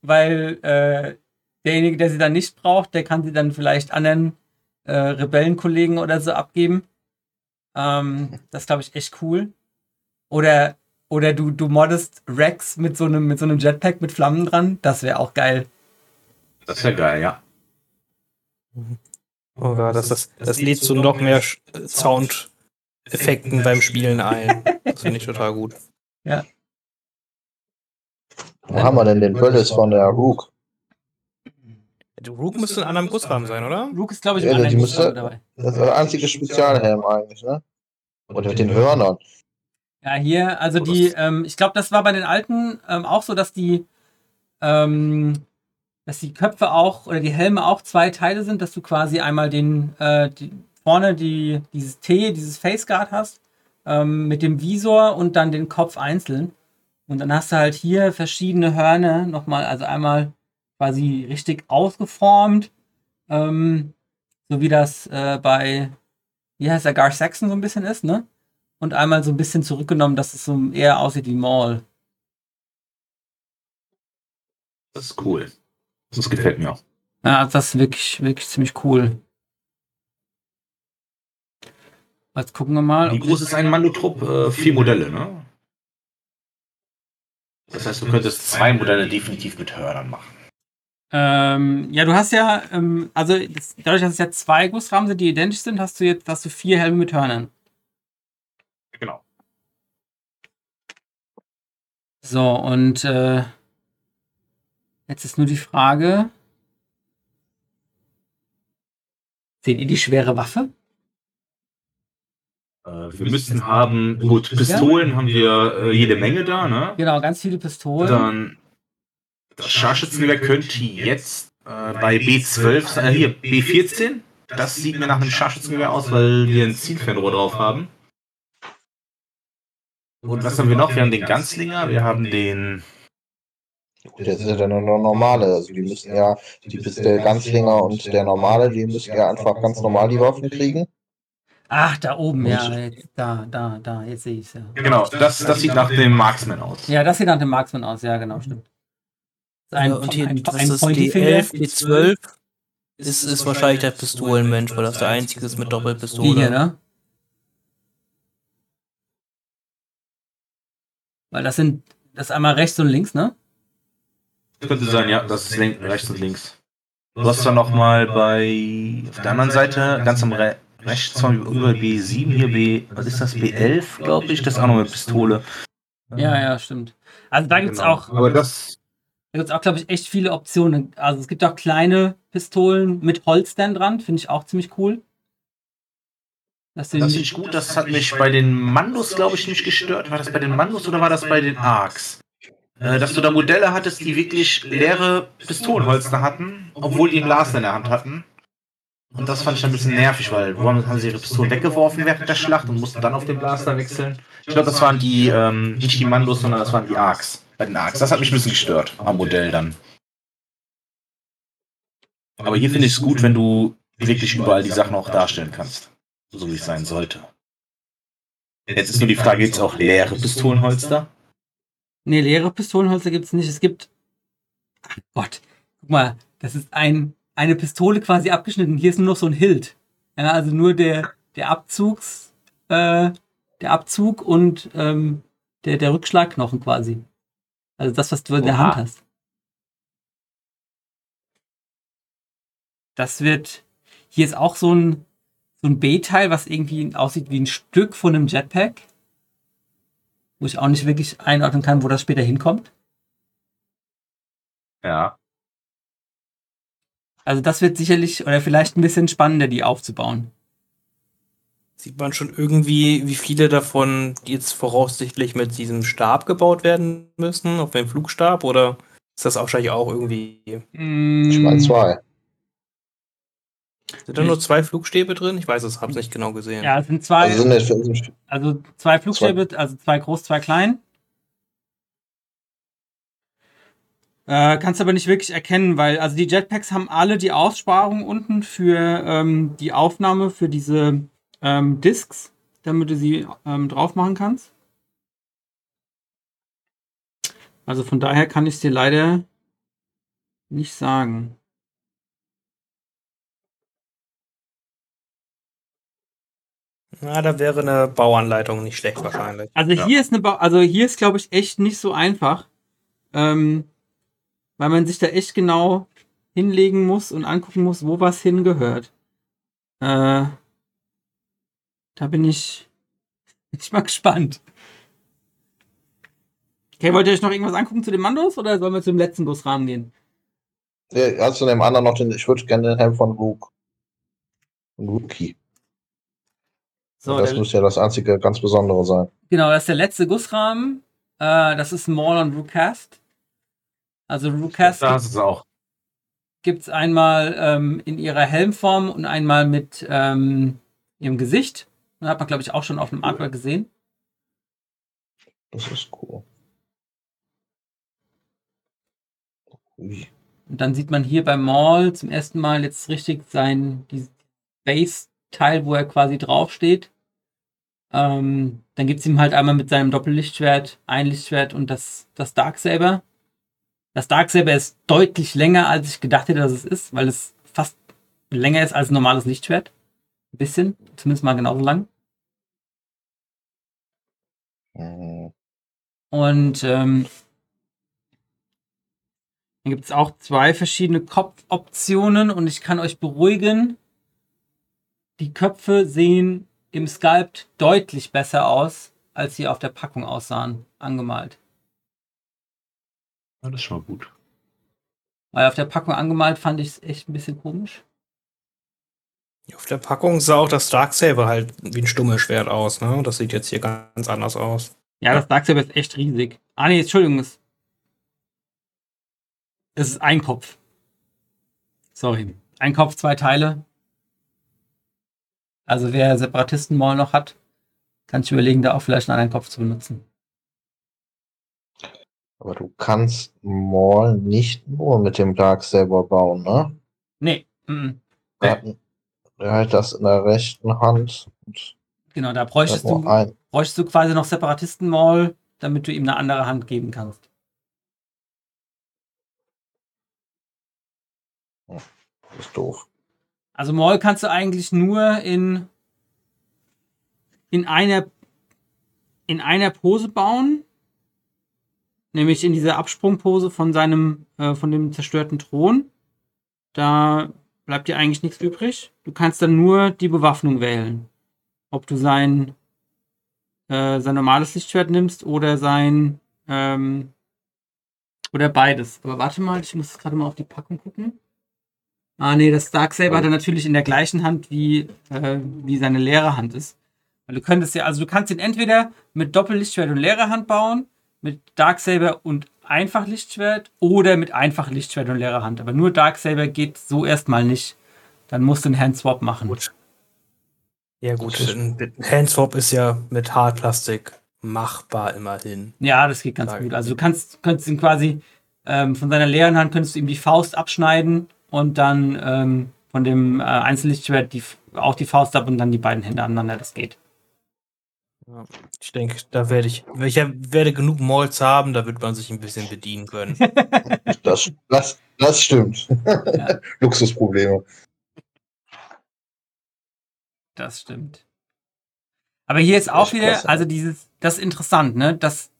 Weil äh, derjenige, der sie dann nicht braucht, der kann sie dann vielleicht anderen äh, Rebellenkollegen oder so abgeben. Ähm, das glaube ich echt cool. Oder, oder du, du moddest Rex mit so einem, mit so einem Jetpack mit Flammen dran. Das wäre auch geil. Das ja geil, ja. Oh Gott, das, das, das lädt zu noch mehr Soundeffekten beim Spielen ein. Das finde ich total gut. Wo haben wir denn den Bölles von der Rook? Der Rook müsste in anderem Gussrahmen sein, oder? Luke ist, glaube ich, Ja, anderen müsste- Gussrahmen dabei. Das ist der einzige Spezialhelm eigentlich, ne? Und mit den Hörnern. Ja, hier, also Oh, die, ähm, ich glaube, das war bei den alten ähm, auch so, dass die, ähm, dass die Köpfe auch oder die Helme auch zwei Teile sind, dass du quasi einmal den, äh, die, vorne die, dieses T, dieses Faceguard hast, ähm, mit dem Visor und dann den Kopf einzeln. Und dann hast du halt hier verschiedene Hörner nochmal, also einmal quasi richtig ausgeformt, ähm, so wie das äh, bei, wie heißt der, Gar Saxon so ein bisschen ist, ne? Und einmal so ein bisschen zurückgenommen, dass es so eher aussieht wie Maul. Das ist cool. Das gefällt mir auch. Ja, das ist wirklich, wirklich ziemlich cool. Jetzt gucken wir mal. Wie groß ist ein Mandotrupp? Äh, vier Modelle, ne? Das heißt, du könntest zwei Modelle definitiv mit Hörnern machen. Ähm, ja, du hast ja, ähm, also das, dadurch, dass es ja zwei Gussrahmen sind, die identisch sind, hast du jetzt hast du vier Helme mit Hörnern. Genau. So, und äh, jetzt ist nur die Frage. Seht ihr die schwere Waffe? Äh, wir müssten haben, gut, Pistolen haben wir äh, jede Menge da, ne? Genau, ganz viele Pistolen. Dann das Scharfschützengewehr könnte jetzt äh, bei B12, äh, hier, B14, das sieht mir nach einem Scharfschützengewehr aus, weil wir ein Zielfernrohr drauf haben. Und was haben wir noch? Wir haben den Ganzlinger, wir haben den. Das ist ja dann nur normale. Also die müssen ja, die bis der Ganzlinger und der normale, die müssen ja einfach ganz normal die Waffen kriegen. Ach, da oben, ja. Und- Jetzt, da, da, da, jetzt sehe ich es ja. Genau, das, das sieht nach dem Marksman aus. Ja, das sieht nach dem Marksman aus, ja, genau, stimmt. Ist Ein, und hier, ein, das ein ist Pointy-Finger. D11, D12 ist, ist wahrscheinlich der Pistolenmensch, weil das der einzige ist mit Doppelpistole. Die hier, ne? Weil das sind, das ist einmal rechts und links, ne? Könnte sein, ja, das ist rechts und links. Du hast dann nochmal bei, auf der anderen Seite, ganz am Re rechts von über B7, hier B, was ist das, B11, glaube ich, das ist auch noch eine Pistole. Ja, ja, stimmt. Also da gibt's Genau. auch, Aber das, da gibt's auch, glaube ich, echt viele Optionen. Also es gibt auch kleine Pistolen mit Holstern dran, finde ich auch ziemlich cool. Das das finde ich gut, das hat mich bei den Mandos, glaube ich, nicht gestört. War das bei den Mandos oder war das bei den Arcs? Äh, dass du da Modelle hattest, die wirklich leere Pistolenholster hatten, obwohl die ein Blaster in der Hand hatten. Und das fand ich dann ein bisschen nervig, weil wo haben, haben sie ihre Pistolen weggeworfen während der Schlacht und mussten dann auf den Blaster wechseln. Ich glaube, das waren die, ähm, nicht die Mandos, sondern das waren die Arcs. Bei den Arcs. Das hat mich ein bisschen gestört am Modell dann. Aber hier finde ich es gut, wenn du wirklich überall die Sachen auch darstellen kannst. So wie es sein sollte. Jetzt ist nur die Frage, gibt es auch leere Pistolenholster? Nee, leere Pistolenholster gibt's nicht. Es gibt. Ach Gott, guck mal, das ist ein, eine Pistole quasi abgeschnitten. Hier ist nur noch so ein Hilt. Ja, also nur der, der Abzugs, äh, der Abzug und ähm, der, der Rückschlagknochen quasi. Also das, was du in der. Hand hast. Das wird. Hier ist auch so ein, so ein B-Teil, was irgendwie aussieht wie ein Stück von einem Jetpack wo ich auch nicht wirklich einordnen kann, wo das später hinkommt. Ja. Also das wird sicherlich oder vielleicht ein bisschen spannender, die aufzubauen. Sieht man schon irgendwie, wie viele davon jetzt voraussichtlich mit diesem Stab gebaut werden müssen, auf dem Flugstab, oder ist das wahrscheinlich auch irgendwie. Ich meine zwei. Sind da nur zwei Flugstäbe drin? Ich weiß es, hab's nicht genau gesehen. Ja, es sind zwei, Also sind es also zwei Flugstäbe, also zwei groß, zwei klein. Äh, kannst aber nicht wirklich erkennen, weil also die Jetpacks haben alle die Aussparung unten für ähm, die Aufnahme für diese ähm, Discs, damit du sie ähm, drauf machen kannst. Also von daher kann ich es dir leider nicht sagen. Na, da wäre eine Bauanleitung nicht schlecht wahrscheinlich. Also Ja. hier ist eine, ba also hier ist glaube ich echt nicht so einfach, ähm, weil man sich da echt genau hinlegen muss und angucken muss, wo was hingehört. Äh, da bin ich, ich mal gespannt. Okay, wollt ihr euch noch irgendwas angucken zu den Mandos oder sollen wir zum letzten Busrahmen gehen? Ja, hast du dem anderen noch den, ich würde gerne den Helm von Luke. Von Rookie. So, das müsste ja das einzige ganz Besondere sein. genau, das ist der letzte Gussrahmen. Äh, das ist Maul und Rookcast. Also Rookcast Da ist es auch. gibt es einmal ähm, in ihrer Helmform und einmal mit ähm, ihrem Gesicht. Das hat man, glaube ich, auch schon auf dem Artwork gesehen. Das ist cool. Ui. Und dann sieht man hier beim Maul zum ersten Mal jetzt richtig sein dieses Base-Teil, wo er quasi draufsteht. Ähm, dann gibt es ihm halt einmal mit seinem Doppellichtschwert ein Lichtschwert und das, das Darksaber. Das Darksaber ist deutlich länger, als ich gedacht hätte, dass es ist, weil es fast länger ist als ein normales Lichtschwert. Ein bisschen, zumindest mal genauso lang. Und ähm, dann gibt es auch zwei verschiedene Kopfoptionen und ich kann euch beruhigen, die Köpfe sehen im Sculpt deutlich besser aus, als sie auf der Packung aussahen, angemalt. Ja, das ist schon mal gut. Weil auf der Packung angemalt fand ich es echt ein bisschen komisch. Auf der Packung sah auch das Darksaber halt wie ein stummes Schwert aus, ne? Das sieht jetzt hier ganz anders aus. Ja, das Darksaber ist echt riesig. Ah nee, Entschuldigung, es, es ist ein Kopf. Sorry. Ein Kopf, zwei Teile. Also wer Separatisten-Maul noch hat, kann sich überlegen, da auch vielleicht einen anderen Kopf zu benutzen. Aber du kannst Maul nicht nur mit dem Darksaber bauen, ne? Nee. Er hat, er hat das in der rechten Hand genau, da bräuchtest du, ein. bräuchtest du quasi noch Separatisten-Maul, damit du ihm eine andere Hand geben kannst. Das ist doof. Also Maul kannst du eigentlich nur in, in einer in einer Pose bauen, nämlich in dieser Absprungpose von seinem äh, von dem zerstörten Thron. Da bleibt dir eigentlich nichts übrig. Du kannst dann nur die Bewaffnung wählen, ob du sein äh, sein normales Lichtschwert nimmst oder sein ähm, oder beides. Aber warte mal, ich muss gerade mal auf die Packung gucken. Ah, nee, das Darksaber hat er natürlich in der gleichen Hand, wie, äh, wie seine leere Hand ist. Weil du könntest ja, also du kannst ihn entweder mit Doppellichtschwert und leerer Hand bauen, mit Darksaber und Einfachlichtschwert oder mit Einfachlichtschwert und leerer Hand. Aber nur Darksaber geht so erstmal nicht. Dann musst du einen Handswap machen. Gut. Ja, gut. Ein Handswap ist ja mit Hartplastik machbar immerhin. Ja, das geht ganz Sag- gut. Also du kannst, könntest ihm quasi ähm, von seiner leeren Hand könntest du ihm die Faust abschneiden und dann ähm, von dem äh, Einzellichtschwert die, auch die Faust ab und dann die beiden Hände aneinander. Das geht. Ich denke, da werde ich, ich werde genug Malls haben, da wird man sich ein bisschen bedienen können. Das, das, das stimmt. Ja. Luxusprobleme. Das stimmt. Aber hier ist auch wieder, also dieses, das ist interessant, ne? Das,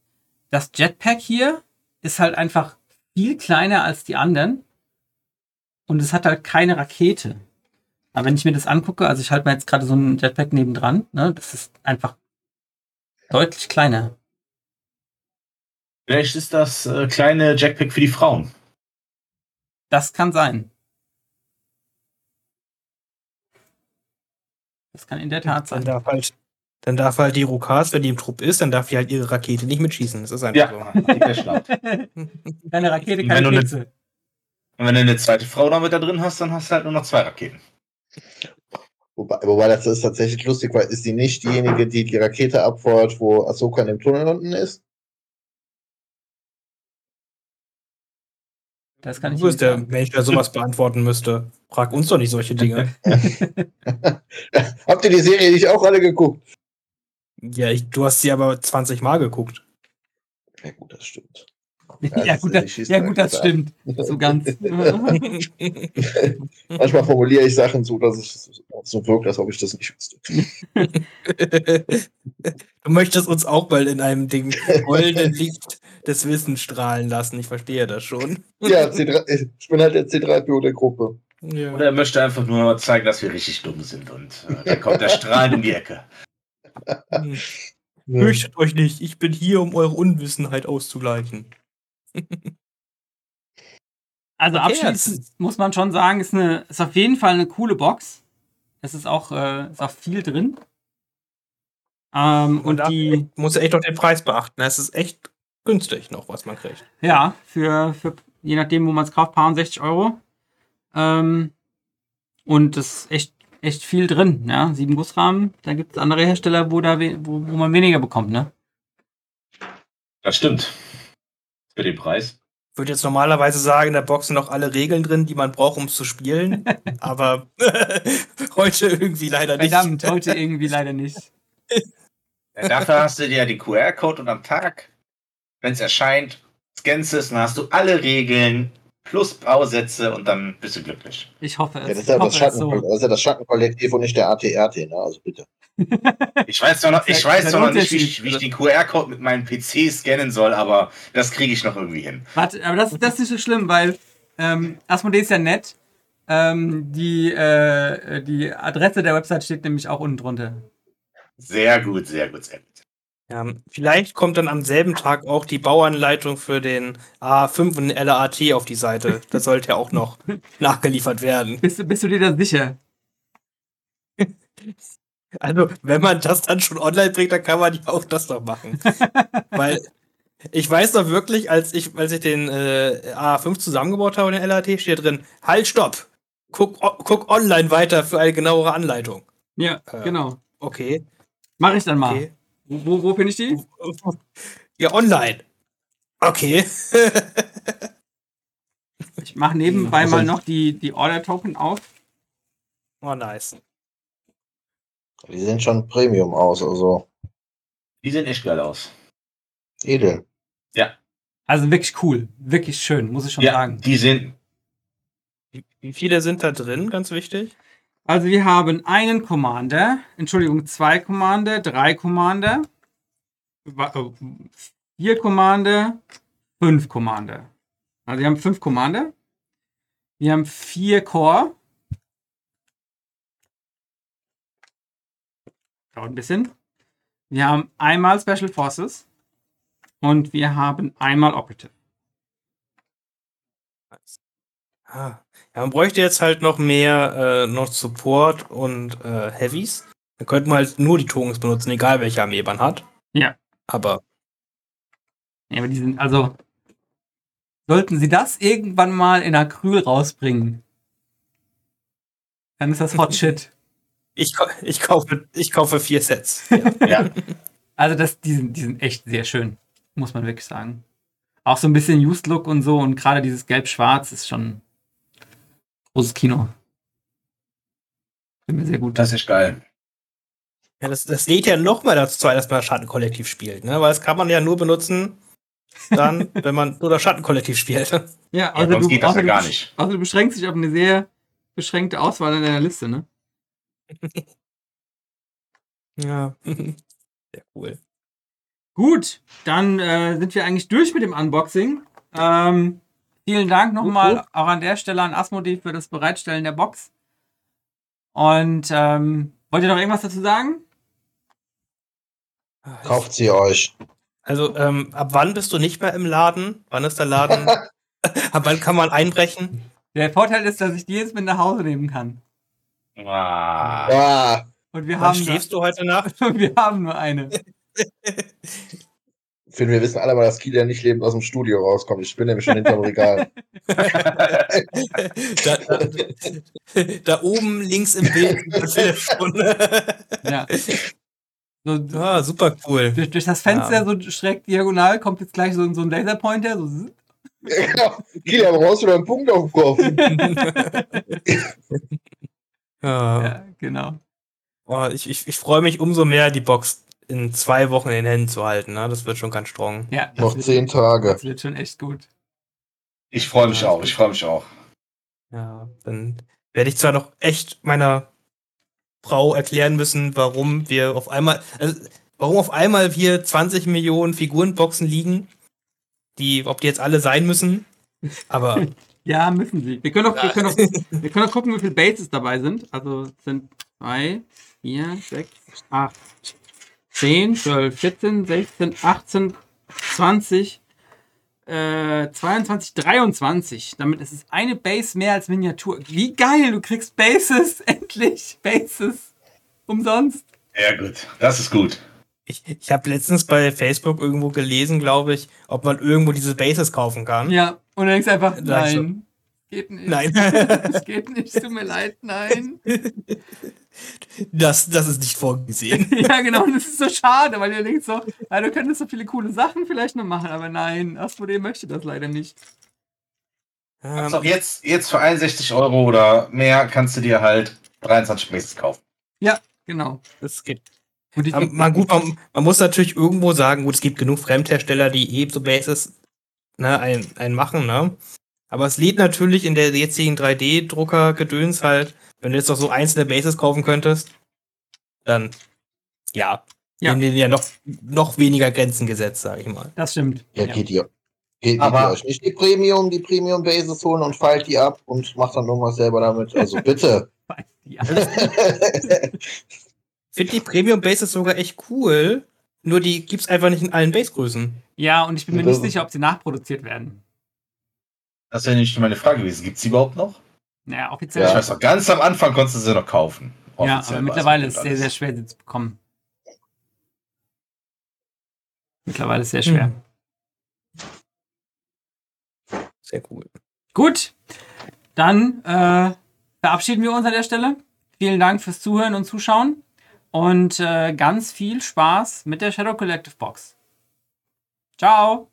das Jetpack hier ist halt einfach viel kleiner als die anderen. Und es hat halt keine Rakete. Aber wenn ich mir das angucke, also ich halte mir jetzt gerade so ein Jetpack nebendran, ne? Das ist einfach deutlich kleiner. Vielleicht ist das äh, kleine Jackpack für die Frauen. Das kann sein. Das kann in der Tat Dann sein. darf halt, dann darf halt die Rokas, wenn die im Trupp ist, dann darf die halt ihre Rakete nicht mitschießen. Das ist einfach Ja, schlau. Keine Rakete, keine ne- Pilze. Und wenn du eine zweite Frau noch mit da drin hast, dann hast du halt nur noch zwei Raketen. Wobei, wobei das ist tatsächlich lustig, weil ist sie nicht diejenige, die die Rakete abfeuert, wo Ahsoka in dem Tunnel unten ist? Das kann ich Du bist nicht der. Mensch, der sowas beantworten müsste. Frag uns doch nicht solche Dinge. Habt ihr die Serie nicht auch alle geguckt? ja, ich, du hast sie aber 20 Mal geguckt. Ja gut, das stimmt. Ja, gut, das, ja, gut, das stimmt. So ganz. Manchmal formuliere ich Sachen so, dass es so wirkt, als ob ich das nicht wüsste. du möchtest uns auch mal in einem Ding goldenen Licht des Wissens strahlen lassen. Ich verstehe das schon. Ja, C3, ich bin halt der C3PO der Gruppe. Ja. Oder er möchte einfach nur zeigen, dass wir richtig dumm sind. Und äh, dann kommt der strahlend um die Ecke. Fürchtet euch nicht, ich bin hier, um eure Unwissenheit auszugleichen. Also Okay, abschließend muss man schon sagen, ist, eine, ist auf jeden Fall eine coole Box. Es ist auch, äh, ist auch viel drin. Ähm, und da die, muss echt noch den Preis beachten. Es ist echt günstig noch, was man kriegt. ja, für, für je nachdem, wo man es kauft, paar und 60 Euro. Ähm, und das ist echt, echt viel drin, ja. Sieben Gussrahmen. Da gibt es andere Hersteller, wo, da we- wo, wo man weniger bekommt, ne? Das stimmt. Für den Preis. Ich würde jetzt normalerweise sagen, in der Box sind noch alle Regeln drin, die man braucht, um es zu spielen. aber heute irgendwie leider nicht. Verdammt, heute irgendwie leider nicht. Dafür hast du dir den QR-Code und am Tag, wenn es erscheint, scannst es, dann hast du alle Regeln plus Bausätze und dann bist du glücklich. Ich hoffe Ja, es. das, ist ich ja das, so. ist ja das Schattenkollektiv und nicht der ATRT, ne? Also bitte. Ich weiß doch noch, ich weiß noch nicht, wie ich, wie ich den QR-Code mit meinem PC scannen soll, aber das kriege ich noch irgendwie hin. Warte, aber das, das ist nicht so schlimm, weil ähm, Asmodee ist ja nett. Ähm, die, äh, die Adresse der Website steht nämlich auch unten drunter. Sehr gut, sehr gut, sehr gut. Ja, vielleicht kommt dann am selben Tag auch die Bauanleitung für den A5 und den LAT auf die Seite. Das sollte ja auch noch nachgeliefert werden. Bist, du- bist du dir da sicher? Also, wenn man das dann schon online bringt, dann kann man ja auch das noch machen. Weil ich weiß doch wirklich, als ich, als ich den äh, A5 zusammengebaut habe, den LAT, steht drin, halt, stopp! Guck, o- guck online weiter für eine genauere Anleitung. Ja, Äh. genau. Okay. Mach ich dann mal. okay. Wo, wo, finde ich die? Ja, online. Okay. Ich mache nebenbei Also- mal noch die, die Order-Token auf. Oh, nice. Die sehen schon Premium aus, also Die sehen echt geil aus. edel. Also wirklich cool. Wirklich schön, muss ich schon Ja, sagen. die sind. Wie, viele sind da drin, ganz wichtig? Also wir haben einen Commander, Entschuldigung, zwei Commander, drei Commander, äh, vier Commander, fünf Commander. Also wir haben fünf Commander. Wir haben vier Core. Dauert ein bisschen. Wir haben einmal Special Forces und wir haben einmal Operative. Ah. Ja, man bräuchte jetzt halt noch mehr äh, noch Support und äh, Heavies. Dann könnte man halt nur die Tokens benutzen, egal welche Armee man hat. Ja. Aber Ja, aber die sind, also, sollten sie das irgendwann mal in Acryl rausbringen, dann ist das Hot Shit. Ich, ich, kaufe, ich kaufe vier Sets. Ja. Ja, Also, das, die, sind, die sind echt sehr schön, muss man wirklich sagen. Auch so ein bisschen Used Look und so und gerade dieses Gelb-Schwarz ist schon großes Kino. Finde mir sehr gut. das ist echt geil. Ja, das, das lädt ja noch mal dazu ein, dass man Schattenkollektiv spielt, ne? Weil das kann man ja nur benutzen, dann, wenn man nur das Schattenkollektiv spielt. ja, Ja, also sonst geht das ja du, gar nicht. Also du beschränkst dich auf eine sehr beschränkte Auswahl in deiner Liste, ne? Ja. Sehr cool. Gut, dann äh, sind wir eigentlich durch mit dem Unboxing. Ähm, vielen Dank nochmal auch an der Stelle an Asmodee für das Bereitstellen der Box. Und ähm, wollt ihr noch irgendwas dazu sagen? Kauft sie euch. Also, ähm, ab wann bist du nicht mehr im Laden? Wann ist der Laden? ab wann kann man einbrechen? Der Vorteil ist, dass ich die jetzt mit nach Hause nehmen kann. Ah, Ah, Und wir Wann haben, schläfst du heute Nacht? nur, wir haben nur eine. Finn, wir wissen alle mal, dass Kilian nicht lebend aus dem Studio rauskommt. Ich bin nämlich schon hinterm Regal. da, da, da oben links im Bild. Ja. So, ah, super cool. durch, durch das Fenster Ja. so schräg diagonal kommt jetzt gleich so, so ein Laserpointer. So, zzz. Genau. Kilian, brauchst du wieder einen Punkt auf dem Kopf? ja. ja, genau. Oh, ich ich, ich freue mich umso mehr, die Box in zwei Wochen in den Händen zu halten. Ne? Das wird schon ganz strong. Ja, das Noch wird- zehn Tage. Das wird schon echt gut. ich freue mich auch, ich freue mich auch. Ja, dann werde ich zwar noch echt meiner Frau erklären müssen, warum wir auf einmal, also warum auf einmal hier 20 Millionen Figurenboxen liegen, die, ob die jetzt alle sein müssen. Aber Ja, müssen sie. Wir können doch, wir können doch, wir können doch gucken, wie viele Bases dabei sind. Also es sind 2, 4, 6, 8, 10, 12, 14, 16, 18, 20, äh, 22, 23. Damit ist es eine Base mehr als Miniatur. Wie geil, du kriegst Bases, endlich Bases. Umsonst. Ja, gut, das ist gut. Ich, ich habe letztens bei Facebook irgendwo gelesen, glaube ich, ob man irgendwo diese Bases kaufen kann. Ja, und dann denkst einfach, ich so- nein. Geht nicht. Nein. Es geht nicht, tut mir leid, nein. Das, das ist nicht vorgesehen. Ja, genau, und das ist so schade, weil ihr denkt so, ja, du könntest so viele coole Sachen vielleicht noch machen, aber nein, Asmodee möchte das leider nicht. Auch jetzt, jetzt für 61 Euro oder mehr kannst du dir halt 23 Bases kaufen. Ja, genau. Das geht. Und ich, Aber man, gut, man, man muss natürlich irgendwo sagen, gut, es gibt genug Fremdhersteller, die eh so Bases ne, ein, ein machen, ne? Aber es lädt natürlich in der jetzigen 3D-Drucker-Gedöns halt, wenn du jetzt noch so einzelne Bases kaufen könntest, dann ja, Ja. ja. ja noch, noch weniger Grenzen gesetzt, sag ich mal. das stimmt. Ja, Ja. geht ihr. Geht, Aber- geht ihr euch nicht die Premium, die Premium Bases holen und feilt die ab und macht dann irgendwas selber damit. Also bitte. Ja. Finde die Premium Bases sogar echt cool, nur die gibt's einfach nicht in allen Basegrößen. ja, und ich bin mir nicht sicher, ob sie nachproduziert werden. Das wäre nicht meine Frage gewesen. Gibt es die überhaupt noch? Naja, offiziell. Ja. Ich weiß noch, ganz am Anfang konntest du sie noch kaufen. Ja, aber mittlerweile mit ist es sehr, sehr schwer, sie zu bekommen. Mittlerweile ist es sehr schwer. Hm. Sehr cool. Gut, dann äh, verabschieden wir uns an der Stelle. Vielen Dank fürs Zuhören und Zuschauen und äh, ganz viel Spaß mit der Shadow Collective Box. Ciao!